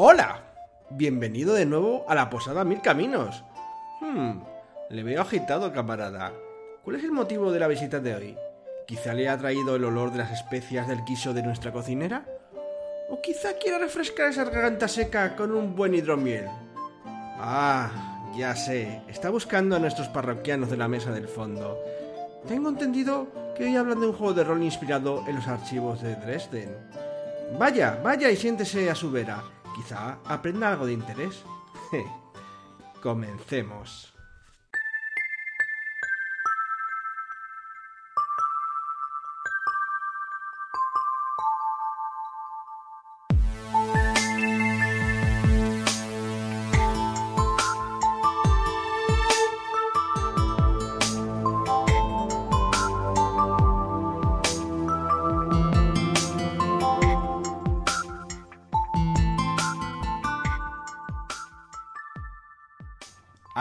Hola, bienvenido de nuevo a la posada Mil Caminos. Hmm, le veo agitado, camarada. ¿Cuál es el motivo de la visita de hoy? ¿Quizá le ha traído el olor de las especias del quiso de nuestra cocinera? ¿O quizá quiera refrescar esa garganta seca con un buen hidromiel? Ah, ya sé, está buscando a nuestros parroquianos de la mesa del fondo. Tengo entendido que hoy hablan de un juego de rol inspirado en los archivos de Dresden. Vaya, vaya y siéntese a su vera. Quizá aprenda algo de interés. Comencemos.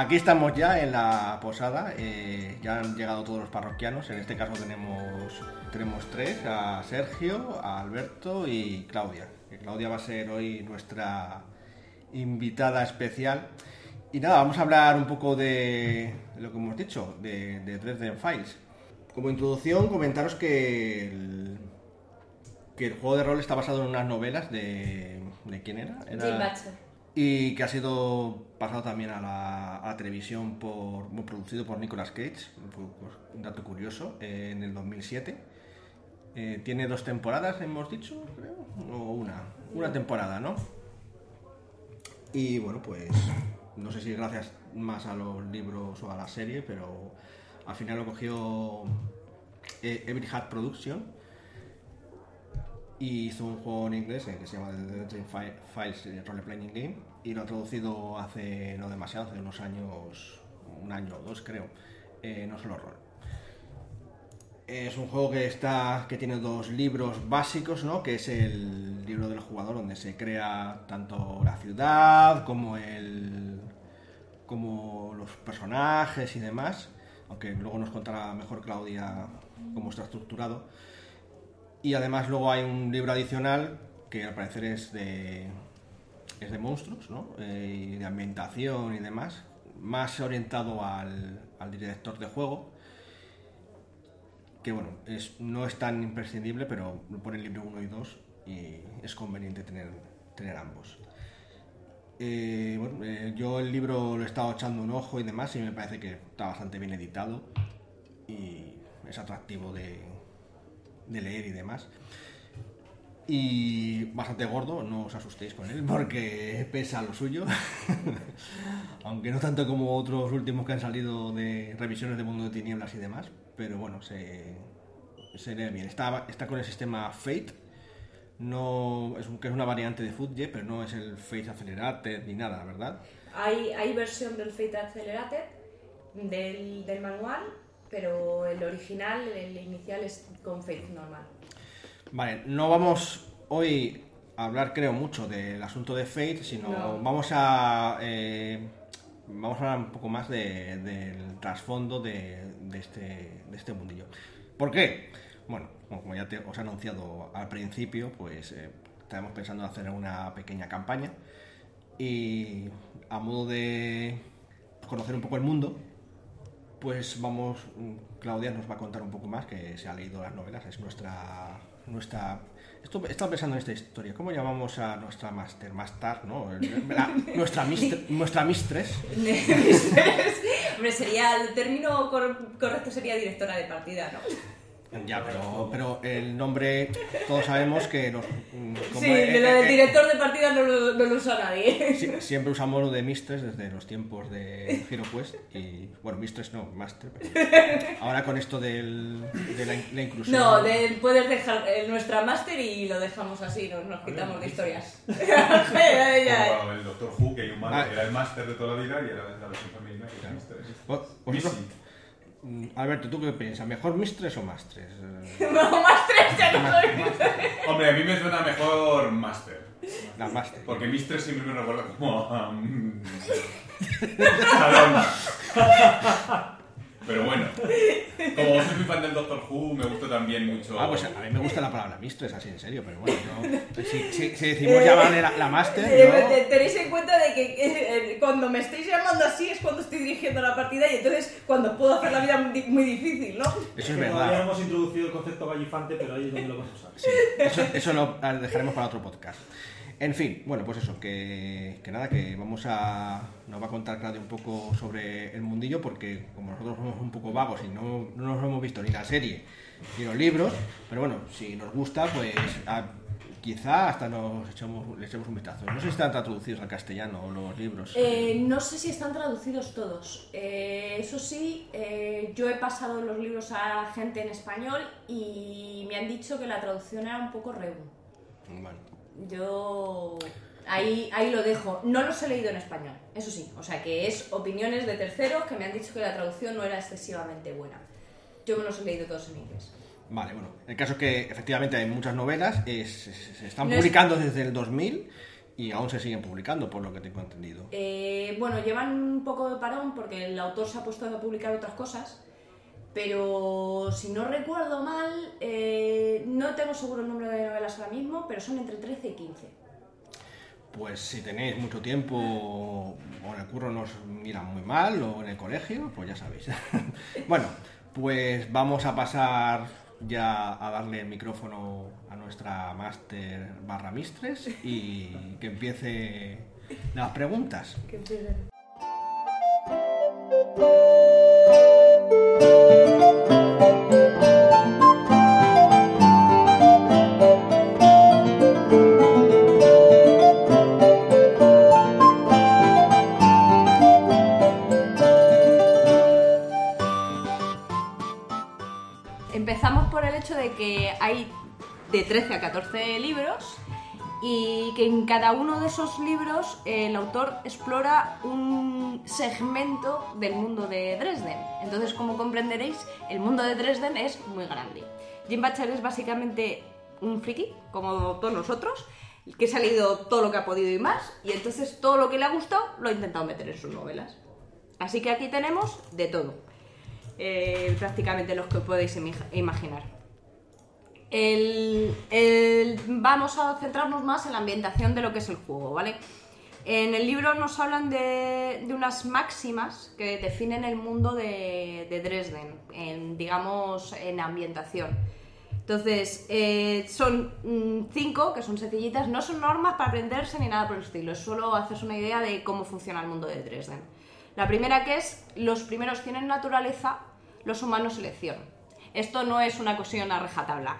Aquí estamos ya en la posada, eh, ya han llegado todos los parroquianos, en este caso tenemos, tenemos tres, a Sergio, a Alberto y Claudia. Que Claudia va a ser hoy nuestra invitada especial. Y nada, vamos a hablar un poco de lo que hemos dicho, de, de Dresden Files. Como introducción, comentaros que el, que el juego de rol está basado en unas novelas de... ¿De quién era? era... Jim Butcher. Y que ha sido pasado también a la, televisión por producido por Nicolas Cage, un dato curioso, eh, en el 2007. Eh, tiene dos temporadas, hemos dicho, creo, o una, una temporada, ¿no? Y bueno, pues no sé si gracias más a los libros o a la serie, pero al final lo cogió eh, Every Hat Production y hizo un juego en inglés que se llama The Fi- Files eh, Role Playing Game y lo ha traducido hace no demasiado, hace unos años, un año o dos creo, eh, no solo rol. Es un juego que está que tiene dos libros básicos, ¿no? Que es el libro del jugador donde se crea tanto la ciudad como el como los personajes y demás, aunque luego nos contará mejor Claudia cómo está estructurado. Y además luego hay un libro adicional que al parecer es de, es de monstruos, ¿no? Eh, de ambientación y demás, más orientado al, al director de juego, que bueno, es, no es tan imprescindible, pero lo pone el libro 1 y 2 y es conveniente tener, tener ambos. Eh, eh, yo el libro lo he estado echando un ojo y demás y me parece que está bastante bien editado y es atractivo de, de leer y demás. Y bastante gordo, no os asustéis con él porque pesa lo suyo. Aunque no tanto como otros últimos que han salido de revisiones de Mundo de Tinieblas y demás. Pero bueno, se, se lee bien. Está, está con el sistema Fate. No, es, que es una variante de Footjet, pero no es el Fate Accelerated ni nada, ¿verdad? Hay, hay versión del Fate Accelerated del, del manual, pero el original, el inicial, es con Fate normal. Vale, no vamos hoy a hablar, creo, mucho del asunto de Fate, sino No. vamos a eh, vamos a hablar un poco más de- del trasfondo de, de este, de este mundillo. ¿Por qué? Bueno, como ya te- os he anunciado al principio, pues eh, estábamos pensando en hacer una pequeña campaña y a modo de conocer un poco el mundo, pues vamos, mm, Claudia nos va a contar un poco más, que se ha leído las novelas, es nuestra... nuestra esto, he estado pensando en esta historia, ¿cómo llamamos a nuestra master? Master, ¿no? La- nuestra, mistre- nuestra mistress. Hombre, sería, el término cor- correcto sería directora de partida, ¿no? Ya, pero, pero el nombre, todos sabemos que nos... mm, como sí, eh, de lo eh, del eh, director de partida no lo, no lo usa nadie. Sie- Siempre usamos lo de Mistress desde los tiempos de Hero Quest y bueno, Mistress no, Master. pero ahora con esto del, de la, la inclusión. No, de- puedes dejar eh, nuestra máster y lo dejamos así, nos, nos quitamos de historias. Como el Doctor Who, que hay un Ah. era el máster de toda la vida y era la versión femenina que era Mister. Alberto, ¿tú qué piensas? ¿Mejor Mistress o Mastress? Eh, No, máster ya no soy. Hombre, a mí me suena mejor Master. La Master. Porque Mistress siempre me recuerda como a... mm, Salón. Pero bueno, Como soy muy fan del Doctor Who, me gusta también mucho. Ah, pues a mí me gusta la palabra mistress, así en serio, pero bueno, yo, si, si- si decimos llamarle la, la master, Eh, Tenéis en cuenta de que eh, cuando me estáis llamando así es cuando estoy dirigiendo la partida y entonces cuando puedo hacer la vida muy, muy difícil, ¿no? eso es no verdad. hemos introducido el concepto gallifante, pero ahí es donde lo vamos a usar. Sí, eso, eso lo dejaremos para otro podcast. En fin, bueno, pues eso, que, que nada, que vamos a. Nos va a contar Claudia un poco sobre el mundillo, porque como nosotros somos un poco vagos y no, no nos hemos visto ni la serie ni los libros, pero bueno, si nos gusta, pues a- quizá hasta nos echamos, le echemos un vistazo. No sé si están traducidos al castellano los libros. Eh, no sé si están traducidos todos. Eh, eso sí, eh, yo he pasado los libros a gente en español y me han dicho que la traducción era un poco regu. Bueno, Yo ahí, ahí lo dejo. No los he leído en español, eso sí. O sea que es opiniones de terceros que me han dicho que la traducción no era excesivamente buena. Yo me los he leído todos en inglés. Vale, bueno, el caso es que efectivamente hay muchas novelas, es- se, se están No es- publicando desde el 2000 y aún se siguen publicando, por lo que tengo entendido. Eh, bueno, llevan un poco de parón porque el autor se ha puesto a publicar otras cosas, pero si no recuerdo mal, eh, no tengo seguro el número de novelas ahora mismo, pero son entre 13 y 15. Pues si tenéis mucho tiempo o en el curro nos miran muy mal o en el colegio, pues ya sabéis. bueno, pues vamos a pasar ya a darle el micrófono a nuestra máster barra mistres y que empiece las preguntas. Empezamos cada uno de esos libros el autor explora un segmento del mundo de Dresden. Entonces, como comprenderéis, el mundo de Dresden es muy grande. Jim Butcher es básicamente un friki, como todos nosotros, que ha leído todo lo que ha podido y más, y entonces todo lo que le ha gustado lo ha intentado meter en sus novelas. Así que aquí tenemos de todo. Eh, prácticamente los que podéis imaginar. El- vamos a centrarnos más en la ambientación de lo que es el juego, ¿vale? En el libro nos hablan de, unas máximas que definen el mundo de, de Dresden, en, digamos, en ambientación. Entonces, eh, son mm, cinco, que son sencillitas, no son normas para aprenderse ni nada por el estilo, es solo hacerse una idea de cómo funciona el mundo de Dresden. La primera que es, los primeros tienen naturaleza, los humanos elección. Esto no es una cuestión a rejatabla.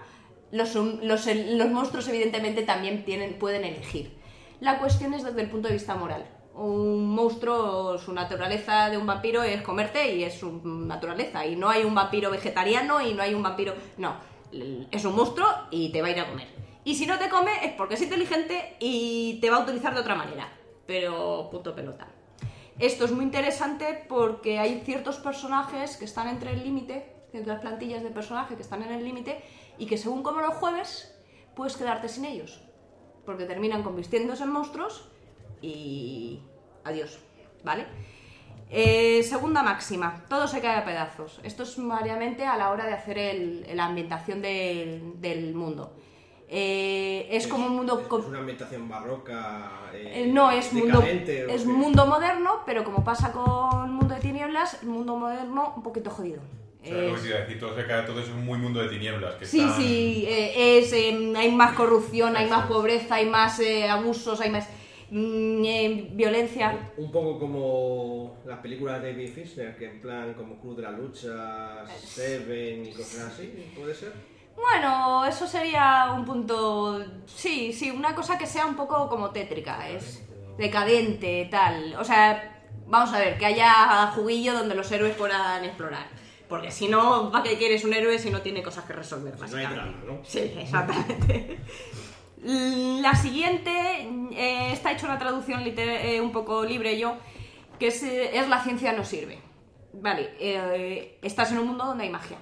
Los, los, los monstruos evidentemente también tienen, pueden elegir. La cuestión es desde el punto de vista moral. Un monstruo, su naturaleza de un vampiro es comerte y es su naturaleza. Y no hay un vampiro vegetariano y no hay un vampiro... No, es un monstruo y te va a ir a comer. Y si no te come es porque es inteligente y te va a utilizar de otra manera. Pero punto pelota. Esto es muy interesante porque hay ciertos personajes que están entre el límite, ciertas plantillas de personajes que están en el límite y que según como los jueves puedes quedarte sin ellos. Porque terminan convirtiéndose en monstruos y adiós, ¿vale? Eh, segunda máxima, todo se cae a pedazos. Esto es variamente a la hora de hacer el- la ambientación del, del mundo. Eh, es, como un mundo... con- una ambientación barroca. eh, No, es mundo, es mundo moderno, pero como pasa con el mundo de tinieblas, el mundo moderno un poquito jodido. O sea, lo que Es- te iba a decir, todo, se cae, todo eso es muy mundo de tinieblas. Que Sí, están- sí, eh, es, eh, hay más corrupción, hay más pobreza, hay más eh, abusos, hay más mm, eh, violencia. Un poco como las películas de David Fisher, que en plan como Club de la Lucha, Seven y cosas así, ¿puede ser? Bueno, eso sería un punto. Sí, sí, una cosa que sea un poco como tétrica, es decadente, tal. O sea, vamos a ver, que haya juguillo donde los héroes puedan explorar. Porque si no, ¿para qué quieres un héroe si no tiene cosas que resolver, no hay drama, ¿no? Sí, exactamente. La siguiente, eh, está hecho una traducción eh, un poco libre yo, que es, eh, es la ciencia no sirve. Vale, eh, estás en un mundo donde hay magia.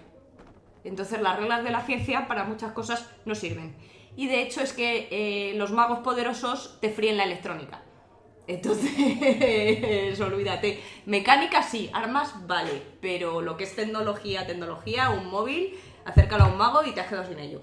Entonces las reglas de la ciencia para muchas cosas no sirven. Y de hecho es que los magos poderosos te fríen la electrónica. Entonces, olvídate. Mecánica sí, armas vale, pero lo que es tecnología, tecnología, un móvil, acércalo a un mago y te has quedado sin ello.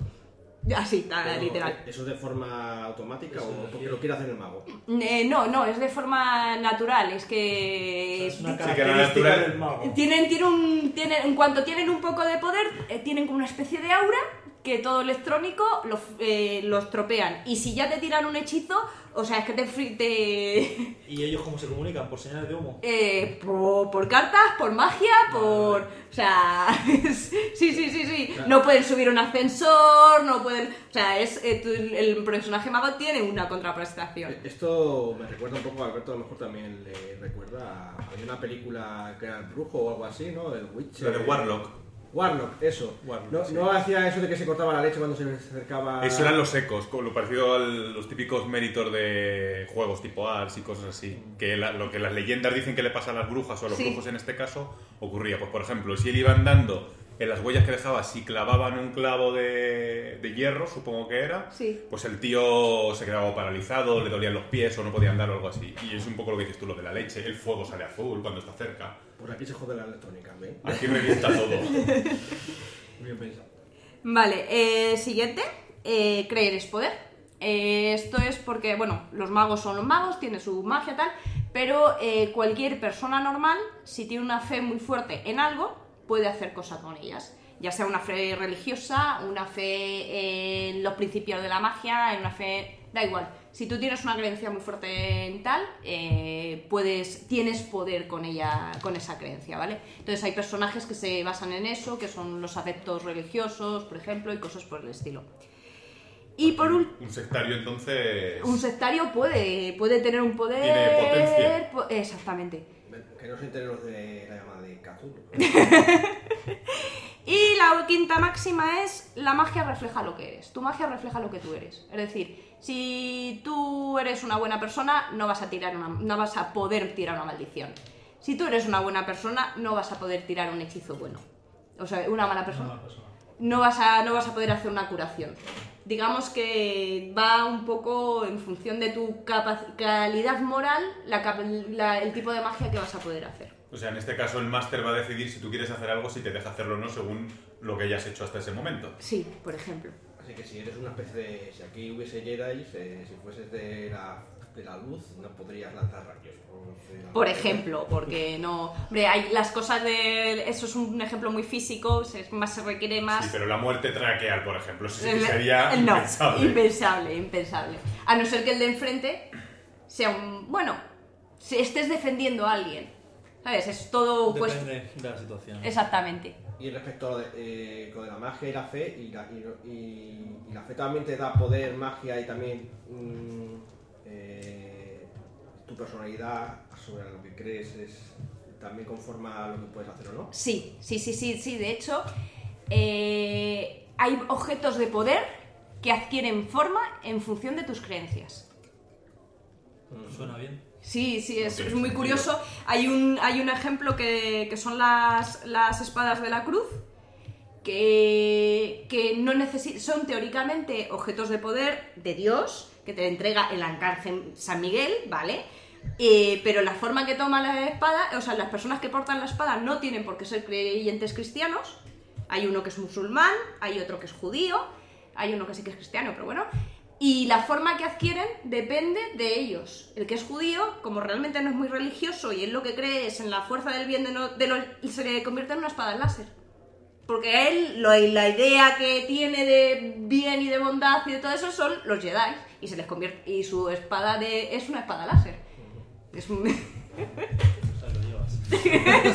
Así, Pero, literal. ¿Eso es de forma automática Eso o porque lo quiere hacer el mago? Eh, no, no, es de forma natural, es que... Es una que característica natural- del mago. Tienen, tienen un, tienen, en cuanto tienen un poco de poder, eh, tienen como una especie de aura que todo electrónico lo, eh, lo estropean. Y si ya te tiran un hechizo, o sea, es que te... te ¿Y ellos cómo se comunican? ¿Por señales de humo? eh, por, por cartas, por magia, por... O sea... sí, sí, sí, sí. No pueden subir un ascensor, no pueden... O sea, es, eh, tu- el personaje mago tiene una contraprestación. Esto me recuerda un poco a Alberto, a lo mejor también le recuerda. a- Había una película que era El Brujo o algo así, ¿no? El Witcher. Lo de Warlock. Warlock, eso. Warlock, no, sí. no hacía eso de que se cortaba la leche cuando se acercaba. Eso eran los ecos, lo parecido a los típicos méritos de juegos tipo Ars y cosas así. Que la- lo que las leyendas dicen que le pasa a las brujas o a los Sí. brujos en este caso ocurría. Pues por ejemplo, si él iba andando en las huellas que dejaba, si clavaban un clavo de, de hierro, supongo que era, Sí. pues el tío se quedaba paralizado, le dolían los pies o no podía andar o algo así. Y es un poco lo que dices tú, lo de la leche. El fuego sale azul cuando está cerca. Pues aquí se jode la electrónica, ¿ves? Aquí revienta todo. Muy bien pensado. Vale, eh, siguiente, eh, creer es poder. Eh, esto es porque, bueno, los magos son los magos, tienen su magia tal, pero eh, cualquier persona normal, si tiene una fe muy fuerte en algo, puede hacer cosas con ellas. Ya sea una fe religiosa, una fe en los principios de la magia, en una fe... Da igual. Si tú tienes una creencia muy fuerte en tal, eh, puedes, tienes poder con ella, con esa creencia, ¿vale? Entonces hay personajes que se basan en eso, que son los adeptos religiosos, por ejemplo, y cosas por el estilo. Y por último, Un sectario entonces... un sectario puede, puede tener un poder. Tiene potencia. po- Exactamente. Que no se enteren los de la llamada de Cthulhu. La quinta máxima es la magia refleja lo que eres. Tu magia refleja lo que tú eres. Es decir, si tú eres una buena persona, no vas a tirar una, no vas a poder tirar una maldición. Si tú eres una buena persona, no vas a poder tirar un hechizo bueno. O sea, una mala persona. No vas a, no vas a poder hacer una curación. Digamos que va un poco en función de tu calidad moral, la cap- la- el tipo de magia que vas a poder hacer. O sea, en este caso el máster va a decidir si tú quieres hacer algo, si te deja hacerlo o no, según lo que hayas hecho hasta ese momento. Sí, por ejemplo. Así que si eres una especie de. Si aquí hubiese Jedi, eh, si fueses de la, de la luz, no podrías lanzar rayos. Algo. Por ejemplo, porque no... Hombre, hay las cosas de... Eso es un ejemplo muy físico, se- más se requiere más... Sí, pero la muerte traqueal, por ejemplo, sí que El- sería el- no, impensable. impensable, impensable. A no ser que el de enfrente sea un... Bueno, si estés defendiendo a alguien. ¿Sabes? Es todo... Pues, Depende de la situación. exactamente. Y respecto a lo de, eh, con la magia y la fe, y la, y, y- y la fe también te da poder, magia y también mm, eh, tu personalidad sobre lo que crees es también conforma lo que puedes hacer o no. Sí, sí, sí, sí, sí. De hecho, eh, hay objetos de poder que adquieren forma en función de tus creencias. Suena bien. Sí, sí, es, es muy curioso. Hay un, hay un ejemplo que, que son las, las espadas de la cruz, que, que no son teóricamente objetos de poder de Dios, que te entrega el arcángel San Miguel, ¿vale? Eh, pero la forma que toma la espada, o sea, las personas que portan la espada no tienen por qué ser creyentes cristianos. Hay uno que es musulmán, hay otro que es judío, hay uno que sí que es cristiano, pero bueno. Y la forma que adquieren depende de ellos. El que es judío, como realmente no es muy religioso y él lo que cree es en la fuerza del bien de, no- de los, se le convierte en una espada láser. Porque a él lo- la idea que tiene de bien y de bondad y de todo eso son los Jedi. Y se les convierte. Y su espada de. es una espada láser. Es un- O sea, lo llevas.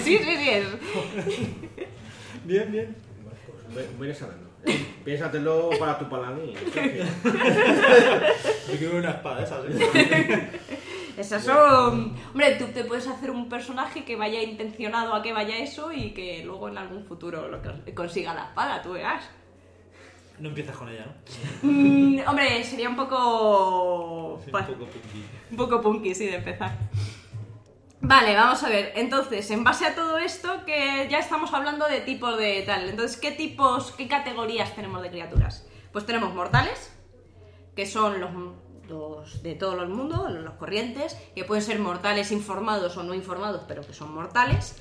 sí, sí, sí. Es... Bien, bien. Pues ve- vienes sabiendo. Eh, Piénsatelo para tu paladín. Sergio. Yo quiero una espada esas, ¿eh? Esas son. Hombre, tú te puedes hacer un personaje que vaya intencionado a que vaya eso y que luego en algún futuro lo consiga la espada, tú verás. No empiezas con ella, ¿no? Mm, hombre, sería un poco. Sí, un poco punky. un poco punky, sí, de empezar. Vale, vamos a ver. Entonces, en base a todo esto, que ya estamos hablando de tipos de tal. Entonces, ¿qué tipos, qué categorías tenemos de criaturas? Pues tenemos mortales, que son los de todo el mundo, los corrientes, que pueden ser mortales informados o no informados, pero que son mortales,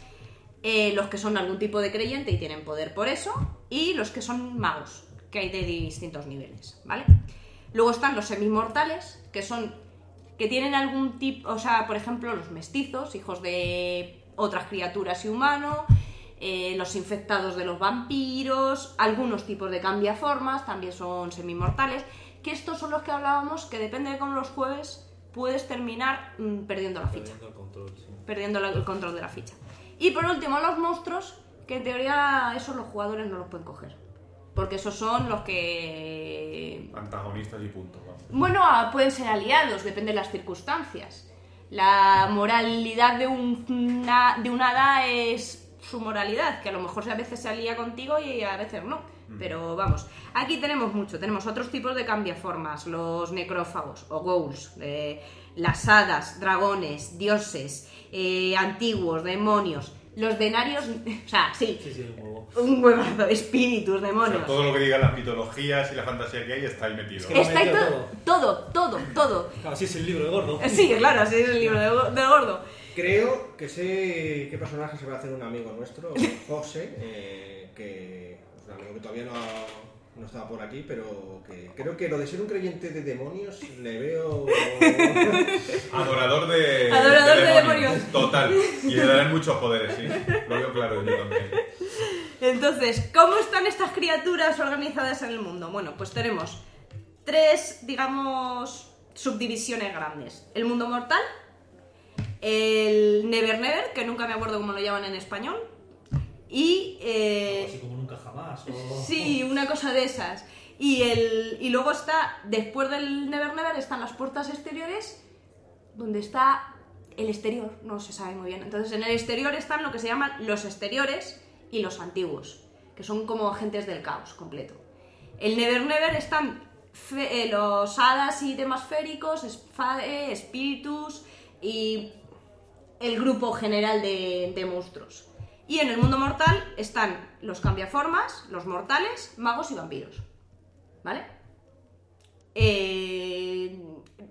eh, los que son algún tipo de creyente y tienen poder por eso, y los que son magos, que hay de distintos niveles, ¿vale? Luego están los semimortales, que son que tienen algún tipo, o sea, por ejemplo, los mestizos, hijos de otras criaturas y humanos, eh, los infectados de los vampiros, algunos tipos de cambiaformas también son semimortales, que estos son los que hablábamos que depende de cómo los jueves puedes terminar mm, perdiendo la ficha, Perdiendo el control, sí. perdiendo la- el control de la ficha. Y por último, los monstruos, que en teoría esos los jugadores no los pueden coger, porque esos son los que Antagonistas y punto. vamos. bueno, ah, pueden ser aliados, depende de las circunstancias. La moralidad de, un- una, de una hada es su moralidad, que a lo mejor a veces se alía contigo y a veces no. Pero vamos, aquí tenemos mucho. Tenemos otros tipos de cambiaformas, los necrófagos o ghouls, eh, las hadas, dragones, dioses, eh, antiguos, demonios. Los denarios, o sea, sí, Sí, sí, un huevo. un huevazo, espíritus, O sea, demonios. todo lo que digan las mitologías y la fantasía que hay está ahí metido. Es que- Está ahí Lo to- metió todo, todo, todo. Claro, sí, es el libro de gordo. Sí, claro, así es el libro de, Go- de Gordo. Creo que sé qué personaje se va a hacer un amigo nuestro, José, eh, que es un amigo que todavía no, no estaba por aquí, pero que creo que lo de ser un creyente de demonios le veo... Adorador de, Adorador de demonios. Total. Y le darán muchos poderes, sí. Lo veo claro yo también. Entonces, ¿cómo están estas criaturas organizadas en el mundo? Bueno, pues tenemos tres, digamos, subdivisiones grandes. El mundo mortal, el Never Never, que nunca me acuerdo cómo lo llaman en español, y... eh, Así como nunca jamás. o- Sí, una cosa de esas. Y, el, y luego está, después del Never Never, están las puertas exteriores, donde está el exterior, no se sabe muy bien. Entonces, en el exterior están lo que se llaman los exteriores y los antiguos, que son como agentes del caos completo. El Never Never están fe- eh, los hadas y demás féricos, espíritus y el grupo general de, de monstruos. Y en el mundo mortal están los cambiaformas, los mortales, magos y vampiros. ¿Vale? Eh,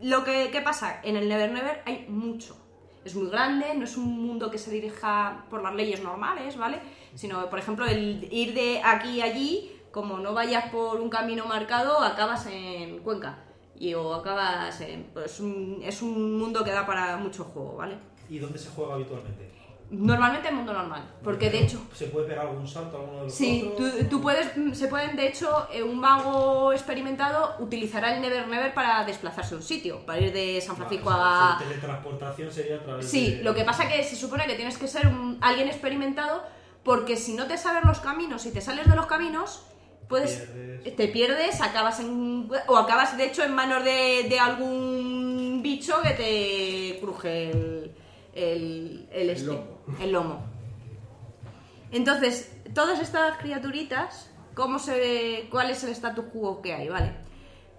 lo que ¿qué pasa, en el Never Never hay mucho. Es muy grande, no es un mundo que se dirija por las leyes normales, ¿vale? Sino, por ejemplo, el ir de aquí a allí, como no vayas por un camino marcado, acabas en Cuenca. Y o acabas en. Pues un- es un mundo que da para mucho juego, ¿vale? ¿Y dónde se juega habitualmente? Normalmente en mundo normal, porque de hecho ¿Se puede pegar algún salto a alguno de los Sí, tú, otros? tú puedes, se pueden, de hecho, eh, un mago experimentado utilizará el Never Never para desplazarse a un sitio, para ir de San Francisco Vale, a... su teletransportación sería a través Sí, de... lo que pasa que se supone que tienes que ser un- alguien experimentado porque si no te sabes los caminos y te sales de los caminos, puedes... Pierdes. Te pierdes, acabas en... o acabas de hecho en manos de, de algún bicho que te cruje el, el, el, este, lomo. El lomo. Entonces, todas estas criaturitas, ¿cómo se, ¿cuál es el status quo que hay? ¿Vale?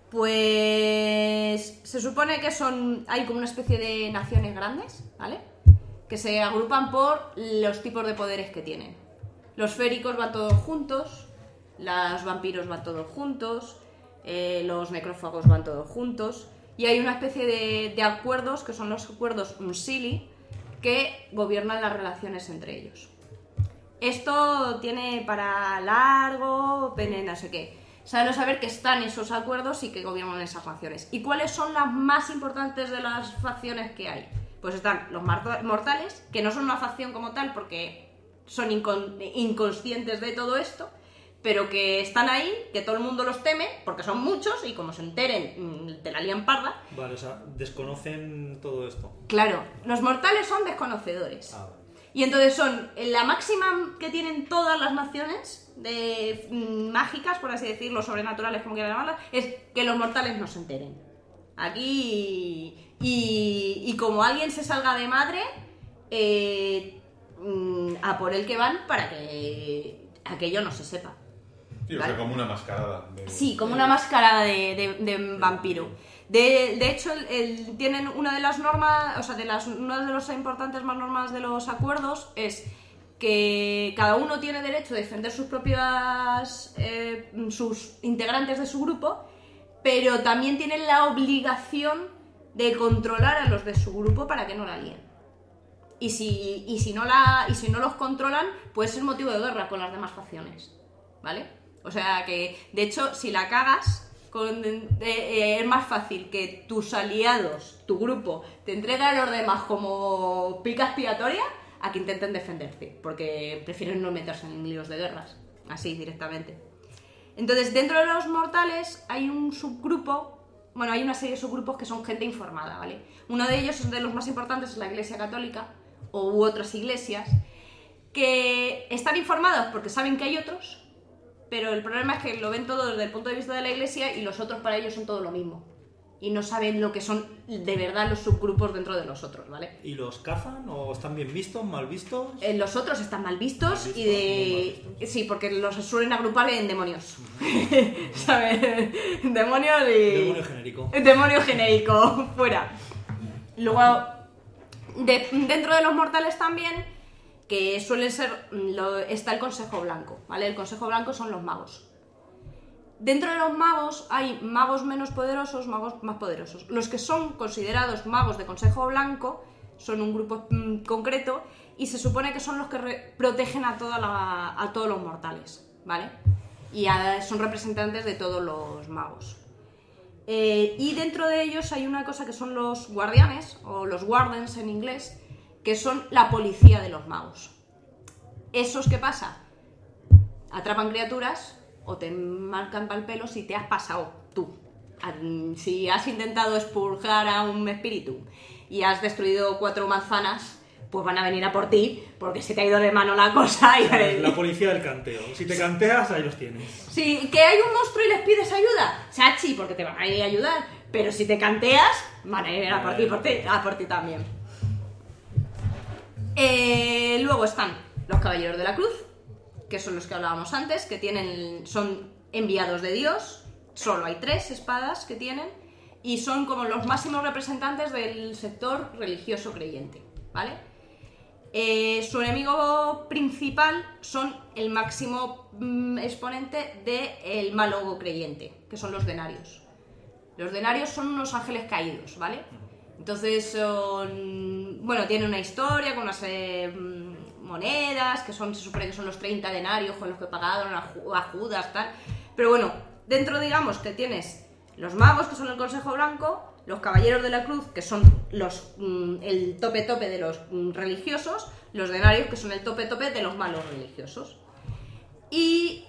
Pues se supone que son. hay como una especie de naciones grandes, ¿vale? Que se agrupan por los tipos de poderes que tienen. Los féricos van todos juntos, los vampiros van todos juntos, eh, los necrófagos van todos juntos, y hay una especie de, de acuerdos que son los acuerdos Unsili que gobiernan las relaciones entre ellos. Esto tiene para largo, pene, no sé qué. Saberlo saber que están esos acuerdos y que gobiernan esas facciones. ¿Y cuáles son las más importantes de las facciones que hay? Pues están los mortales, que no son una facción como tal porque son incon- inconscientes de todo esto, pero que están ahí, que todo el mundo los teme, porque son muchos y como se enteren, mm, te la lían parda. Vale, o sea, desconocen todo esto. Claro, los mortales son desconocedores. Ah, vale. Y entonces son la máxima que tienen todas las naciones de mm, mágicas, por así decirlo, sobrenaturales, como quieran llamarlas, es que los mortales no se enteren. Aquí. Y, y como alguien se salga de madre, eh, mm, a por el que van para que aquello no se sepa. Sí, o Vale. sea, como una mascarada. de- Sí, como una máscara de, de- de vampiro. De, de hecho, el- el- tienen una de las normas, o sea, de las, una de las importantes más normas de los acuerdos es que cada uno tiene derecho a defender sus propias, eh, sus integrantes de su grupo, pero también tienen la obligación de controlar a los de su grupo para que no la líen. Y si, y si, no, la, y si no los controlan, puede ser motivo de guerra con las demás facciones. ¿Vale? O sea que, de hecho, si la cagas, eh, es más fácil que tus aliados, tu grupo, te entreguen a los demás como pica expiatoria a que intenten defenderte. Porque prefieren no meterse en líos de guerras. Así, directamente. Entonces, dentro de los mortales hay un subgrupo, bueno, hay una serie de subgrupos que son gente informada, ¿vale? Uno de ellos, de los más importantes, es la Iglesia Católica, o u otras iglesias, que están informados porque saben que hay otros, pero el problema es que lo ven todo desde el punto de vista de la Iglesia y los otros para ellos son todo lo mismo. Y no saben lo que son de verdad los subgrupos dentro de los otros, ¿vale? ¿Y los cazan o están bien vistos, mal vistos? Eh, Los otros están mal vistos, Mal vistos, y mal de... Sí, porque los suelen agrupar en demonios. ¿Sabes? Demonios y... Demonio genérico. Demonio genérico, fuera. Luego, de- dentro de los mortales también, que suelen ser, mm, lo- está el Consejo Blanco, ¿vale? El Consejo Blanco son los magos. Dentro de los magos hay magos menos poderosos, magos más poderosos. Los que son considerados magos de Consejo Blanco son un grupo mm, concreto y se supone que son los que protegen a, a todos los mortales, ¿vale? Y son representantes de todos los magos. Eh, y dentro de ellos hay una cosa que son los guardianes, o los wardens en inglés, que son la policía de los magos. ¿Esos qué pasa? Atrapan criaturas o te marcan pal pelo si te has pasado tú. Si has intentado expurgar a un espíritu y has destruido cuatro manzanas, pues van a venir a por ti porque se te ha ido de mano la cosa y La policía del canteo. Si te canteas, ahí los tienes. si que hay un monstruo y les pides ayuda, chachi, porque te van a ir a ayudar. Pero si te canteas, van a ir a por ti, por ti, a por ti también. Eh, luego están los caballeros de la cruz, que son los que hablábamos antes, que tienen, son enviados de Dios. Solo hay tres espadas que tienen y son como los máximos representantes del sector religioso creyente, ¿vale? Eh, su enemigo principal son el máximo mm, exponente del malo creyente, que son los denarios. Los denarios son unos ángeles caídos, ¿vale? Entonces son. Bueno, tiene una historia con unas mm, monedas, que son, se supone que son los 30 denarios con los que pagaron a, Ju- a Judas, tal. Pero bueno, dentro digamos que tienes los magos, que son el Consejo Blanco, los Caballeros de la Cruz, que son los mm, el tope tope de los mm, religiosos, los denarios, que son el tope tope de los malos religiosos. Y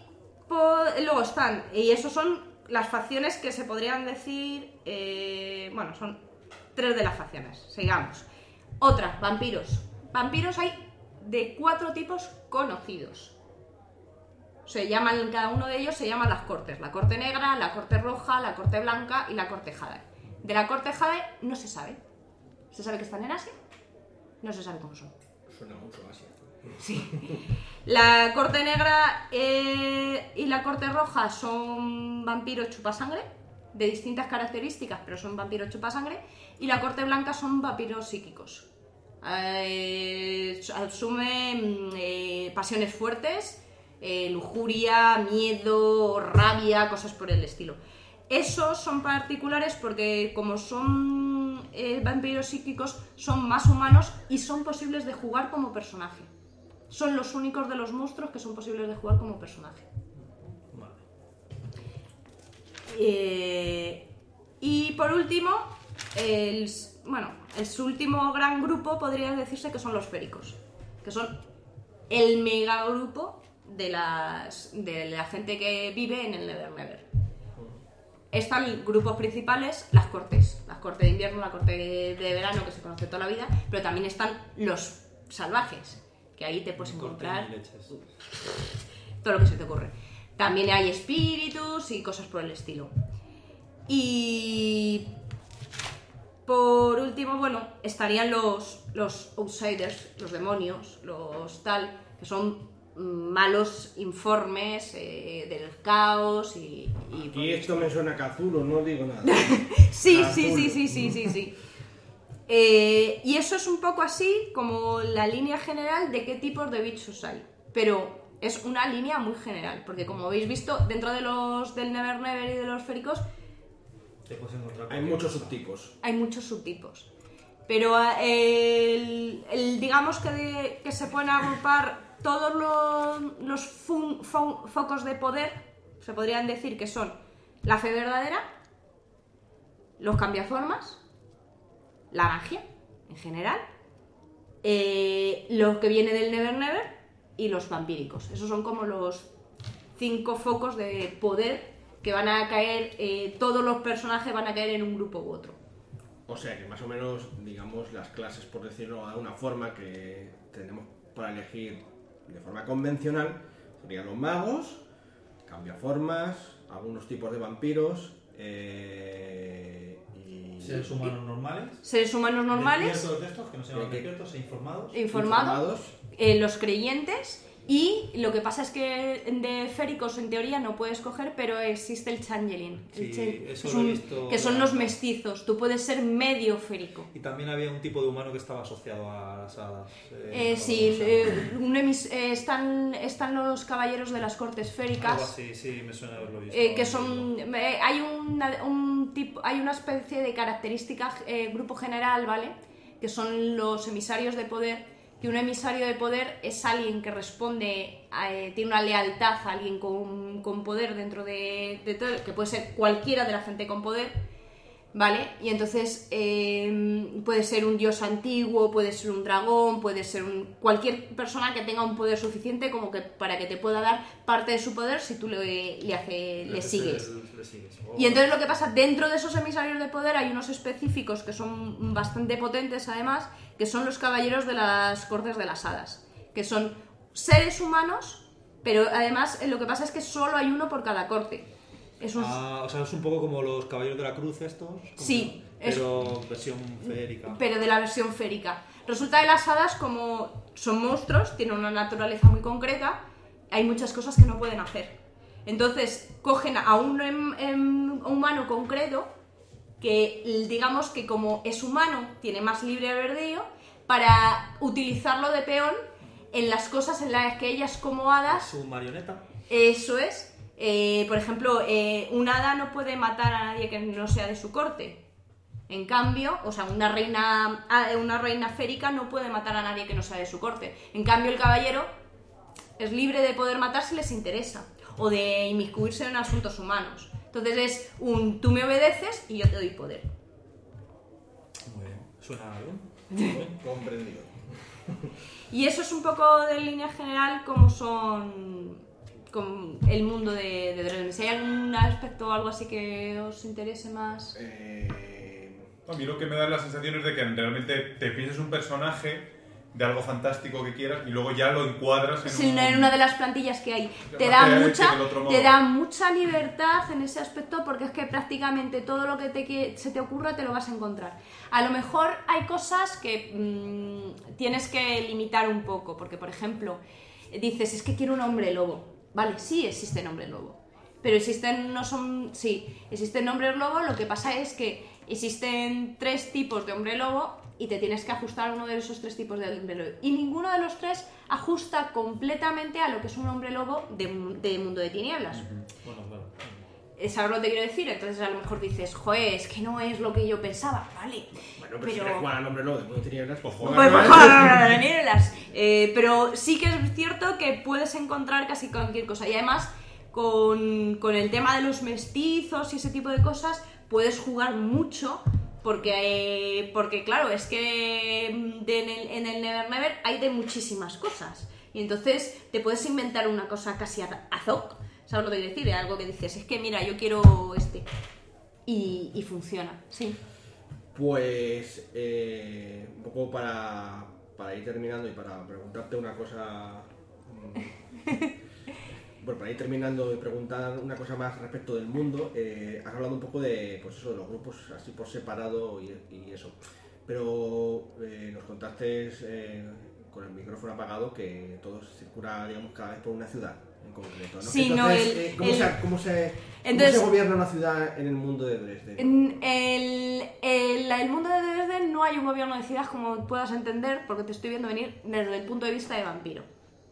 po- luego están, y esos son las facciones que se podrían decir, eh, bueno, son tres de las facciones, sigamos. Otra, vampiros. Vampiros hay de cuatro tipos conocidos. Se llaman, cada uno de ellos se llaman las cortes. La corte negra, la corte roja, la corte blanca y la corte jade. De la corte jade no se sabe. ¿Se sabe que están en Asia? No se sabe cómo son. Suena mucho así. La corte negra eh, y la corte roja son vampiros chupasangre, de distintas características, pero son vampiros chupasangre. Y la corte blanca son vampiros psíquicos. Eh, asumen eh, pasiones fuertes, eh, lujuria, miedo, rabia, cosas por el estilo. Esos son particulares porque como son vampiros psíquicos, son más humanos y son posibles de jugar como personaje. Son los únicos de los monstruos que son posibles de jugar como personaje. Vale. Y por último, el, bueno, su último gran grupo podría decirse que son los féricos, que son el megagrupo de, las, de la gente que vive en el Never Never. Están grupos principales, las cortes, las cortes de invierno, la corte de verano que se conoce toda la vida, pero también están los salvajes, que ahí te puedes encontrar todo lo que se te ocurre. También hay espíritus y cosas por el estilo. Y por último, bueno, estarían los, los outsiders, los demonios, los tal, que son malos informes eh, del caos y... y Y esto me suena a Cazulo, no digo nada. Sí, sí, sí, sí, sí, sí, sí. Eh, y eso es un poco así como la línea general de qué tipos de bichos hay. Pero es una línea muy general, porque como habéis visto, dentro de los del Never Never y de los féricos, Te puedes encontrar Hay muchos cosa. subtipos. hay muchos subtipos. Pero eh, el, el- digamos que, de- que se pueden agrupar todos los, los fun- fo- focos de poder, se podrían decir que son la fe verdadera, los cambiaformas, la magia en general, eh, lo que viene del Never Never y los vampíricos. Esos son como los cinco focos de poder que van a caer, eh, todos los personajes van a caer en un grupo u otro. O sea que más o menos, digamos, las clases, por decirlo de alguna forma, que tenemos para elegir de forma convencional, serían los magos, cambiaformas, algunos tipos de vampiros eh, y... Seres humanos normales. Seres humanos normales, de estos, que no se llaman Que- e informados. informados, eh, los creyentes y lo que pasa es que de féricos en teoría no puedes coger, pero existe el changeling, el Sí, eso es lo he visto que son los mestizos, tú puedes ser medio férico. Y también había un tipo de humano que estaba asociado a las hadas. eh, Eh, sí, eh, llama. un emis- eh, están, están los caballeros de las cortes féricas. así, sí, me suena haberlo visto. eh, que son eh, hay una, un tipo hay una especie de característica eh, grupo general vale que son los emisarios de poder que un emisario de poder es alguien que responde a, eh, tiene una lealtad a alguien con, con poder dentro de, de todo que puede ser cualquiera de la gente con poder ¿Vale? Y entonces eh, puede ser un dios antiguo, puede ser un dragón, puede ser un, cualquier persona que tenga un poder suficiente como que para que te pueda dar parte de su poder si tú le, le, hace- le sigues. Le sigues. Oh, Y entonces lo que pasa, dentro de esos emisarios de poder hay unos específicos que son bastante potentes además, que son los caballeros de las cortes de las hadas, que son seres humanos, pero además eh, lo que pasa es que solo hay uno por cada corte. Es un- Ah, o sea, es un poco como los caballeros de la cruz estos. Sí, es- Pero versión férica. pero de la versión férica. Resulta que las hadas, como son monstruos, tienen una naturaleza muy concreta, hay muchas cosas que no pueden hacer. Entonces, cogen a un em- em- humano concreto, que digamos que como es humano, tiene más libre albedrío, para utilizarlo de peón en las cosas en las que ellas como hadas Su marioneta. eso es. Eh, por ejemplo, eh, un hada no puede matar a nadie que no sea de su corte. En cambio, o sea, una reina, ah, una reina férica no puede matar a nadie que no sea de su corte. En cambio, el caballero es libre de poder matar si les interesa o de inmiscuirse en asuntos humanos. Entonces es un tú me obedeces y yo te doy poder. Muy bien. ¿Suena algo? Comprendido. Y eso es un poco de línea general como son con el mundo de, de Dresden. Si hay algún aspecto o algo así que os interese más. Eh, A mí lo que me da la sensación es de que realmente te piensas un personaje de algo fantástico que quieras y luego ya lo encuadras en, Sí, un... en una de las plantillas que hay. Te da, mucha, te da mucha libertad en ese aspecto porque es que prácticamente todo lo que te, que- se te ocurra te lo vas a encontrar. A lo mejor hay cosas que mm, tienes que limitar un poco, porque por ejemplo, dices, es que quiero un hombre lobo. Vale, sí existen hombres lobo. Pero existen, no son, sí, existen hombres lobo, lo que pasa es que existen tres tipos de hombre lobo y te tienes que ajustar a uno de esos tres tipos de hombre lobo. Y ninguno de los tres ajusta completamente a lo que es un hombre lobo de, mu- de mundo de tinieblas. Bueno, claro. ¿Sabes lo que te quiero decir? Entonces a lo mejor dices, joder, es que no es lo que yo pensaba, vale. bueno, pero, si quieres jugar al hombre lobo de Mundo de Tinieblas, pues juega. Pues mejor de nieblas. Eh, pero sí que es cierto que puedes encontrar casi cualquier cosa. Y además, con, con el tema de los mestizos y ese tipo de cosas, puedes jugar mucho. Porque, eh, porque claro, es que mm, de- en, el, en el Never Never hay de muchísimas cosas. Y entonces te puedes inventar una cosa casi hoc. ¿Sabes lo que quiero decir? Algo que dices, es que mira, yo quiero este. Y, y funciona, sí. Pues eh, un poco para, para ir terminando y para preguntarte una cosa. bueno, para ir terminando y preguntar una cosa más respecto del mundo, eh, has hablado un poco de, pues eso, de los grupos así por separado y, y eso. Pero eh, nos contaste eh, con el micrófono apagado que todo circula, digamos, cada vez por una ciudad en concreto. ¿no? Sí, no, Entonces, el- eh, ¿cómo, el- se, cómo, se, Entonces- ¿Cómo se gobierna una ciudad en el mundo de Dresden? En el, el, el mundo de Dresden no hay un gobierno de ciudad como puedas entender, porque te estoy viendo venir desde el punto de vista de vampiro.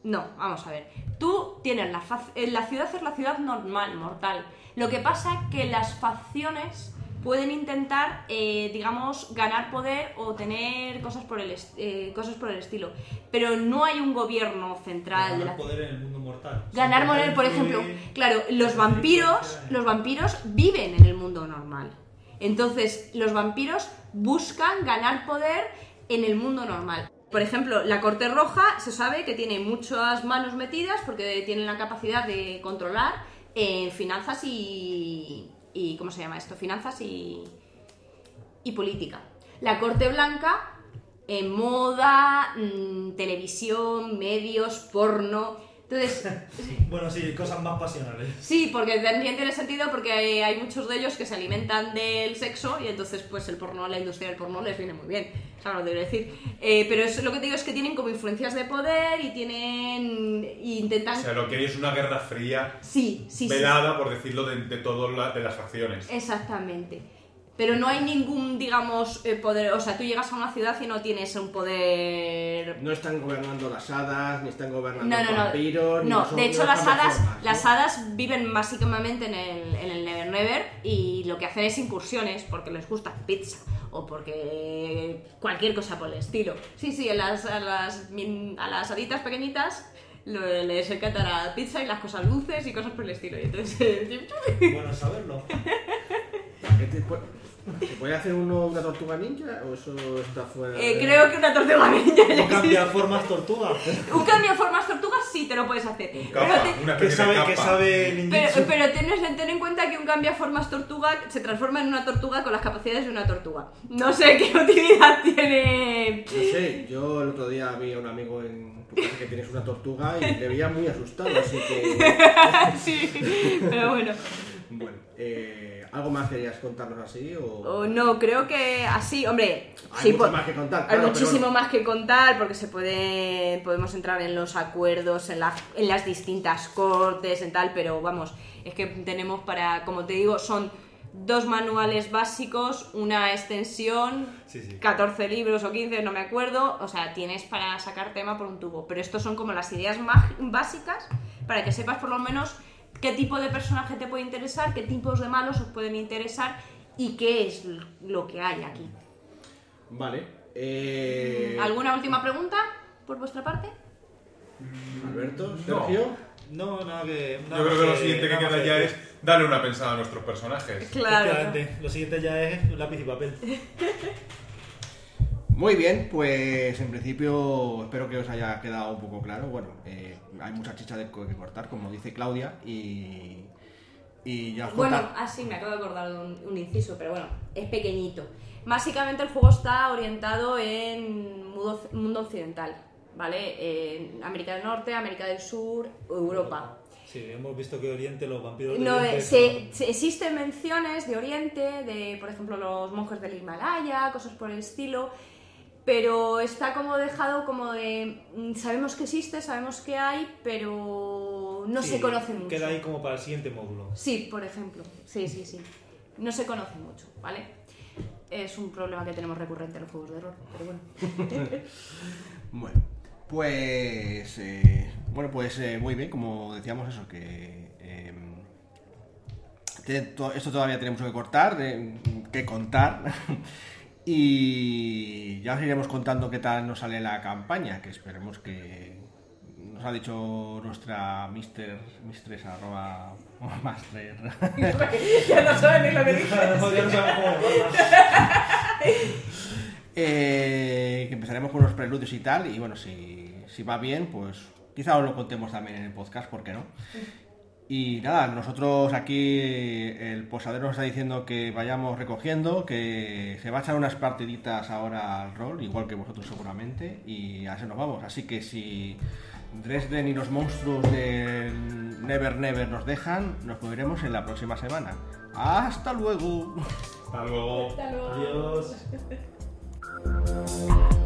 No, vamos a ver. Tú tienes la, eh, la ciudad es la ciudad normal, mortal. Lo que pasa que las facciones pueden intentar, eh, digamos, ganar poder o tener cosas por, el est- eh, cosas por el estilo. Pero no hay un gobierno central de Ganar la poder en el mundo mortal. Ganar poder, por ejemplo, claro, los vampiros, los vampiros viven en el mundo normal. Entonces, los vampiros buscan ganar poder en el mundo normal. Por ejemplo, la Corte Roja se sabe que tiene muchas manos metidas porque tienen la capacidad de controlar en finanzas y, ¿cómo se llama esto? Finanzas y, y política. La Corte Blanca en moda, mm, televisión, medios, porno. Entonces, Bueno, sí, cosas más pasionales. sí, porque también tiene sentido porque hay, hay muchos de ellos que se alimentan del sexo y entonces pues el porno, la industria del porno les viene muy bien, ¿sabes lo que quiero decir? Eh, pero es, lo que te digo es que tienen como influencias de poder y tienen... y intentan... O sea, lo que hay es una guerra fría sí, sí, sí. velada, por decirlo, de, de todas la- de las facciones. Exactamente. Pero no hay ningún, digamos, eh, poder. O sea, tú llegas a una ciudad y no tienes un poder. No están gobernando las hadas, ni están gobernando No, no, no. vampiros, ni No, los de hecho, las hadas, reformas, ¿no? las hadas viven básicamente en el, en el Never Never y lo que hacen es incursiones porque les gusta pizza o porque cualquier cosa por el estilo. Sí, sí, a las, a las, a las haditas pequeñitas les encanta la pizza y las cosas dulces y cosas por el estilo. Y entonces, Bueno saberlo. ¿Qué te pu- ¿Se puede hacer uno una tortuga ninja o eso está fuera? eh, de- creo que una tortuga ninja ya No cambia formas tortuga. Un cambio de formas tortugas sí te lo puedes hacer. Un Pero, capa, te- una Que especie de sabe, que capa. sabe pero, pero tienes, ten en cuenta que un cambio de formas tortuga se transforma en una tortuga con las capacidades de una tortuga. No sé qué utilidad tiene. No sé, yo el otro día vi a un amigo en tu casa que tienes una tortuga y le veía muy asustado, así que... sí, pero bueno. Bueno, eh, ¿algo más querías contarnos así o...? O no, creo que así, hombre. Hay sí, mucho más que contar, Hay claro, muchísimo más que contar porque se puede. Podemos entrar en los acuerdos, en, la- en las distintas cortes, en tal, pero vamos, es que tenemos para. Como te digo, son dos manuales básicos, una extensión, Sí, sí. 14 libros o 15, no me acuerdo. O sea, tienes para sacar tema por un tubo. Pero estos son como las ideas básicas para que sepas por lo menos qué tipo de personaje te puede interesar, qué tipos de malos os pueden interesar y qué es lo que hay aquí. Vale. Eh... ¿Alguna última pregunta por vuestra parte? Alberto. Sergio... No, nada que. Yo creo que lo siguiente que queda ya que- es darle una pensada a nuestros personajes. Claro. Lo siguiente ya es lápiz y papel. Muy bien, pues en principio espero que os haya quedado un poco claro. Bueno, eh, hay mucha chicha de que cortar, como dice Claudia, y, y ya os Bueno, así me acabo de acordar de un, un inciso, pero bueno, es pequeñito. Básicamente el juego está orientado en mundo, mundo occidental, ¿vale? En América del Norte, América del Sur, Europa. Sí, hemos visto que Oriente, los vampiros. de No, Oriente eh, se- se- existen menciones de Oriente, de por ejemplo los monjes del Himalaya, cosas por el estilo, pero está como dejado como de mm, sabemos que existe, sabemos que hay, pero no Sí, se conoce mucho. Queda ahí como para el siguiente módulo. Sí, por ejemplo. Sí, sí, sí. No se conoce mucho, ¿vale? Es un problema que tenemos recurrente en los juegos de rol, pero bueno. Bueno, pues eh, bueno, pues eh, muy bien, como decíamos eso, que eh, to- esto todavía tenemos que cortar, eh, que contar. y ya os iremos contando qué tal nos sale la campaña, que esperemos que nos ha dicho nuestra mister, mistress arroba master. ya no saben ni lo que dice. Ya no sabemos cómo llamarla. Eh, que empezaremos con los preludios y tal, y bueno, si, si va bien, pues quizá os lo contemos también en el podcast, ¿por qué no? Y nada, nosotros aquí el posadero nos está diciendo que vayamos recogiendo, que se va a echar unas partiditas ahora al rol, igual que vosotros seguramente, y a eso nos vamos. Así que si Dresden y los monstruos del Never Never nos dejan, nos veremos en la próxima semana. ¡Hasta luego! Hasta luego. Hasta luego. Adiós.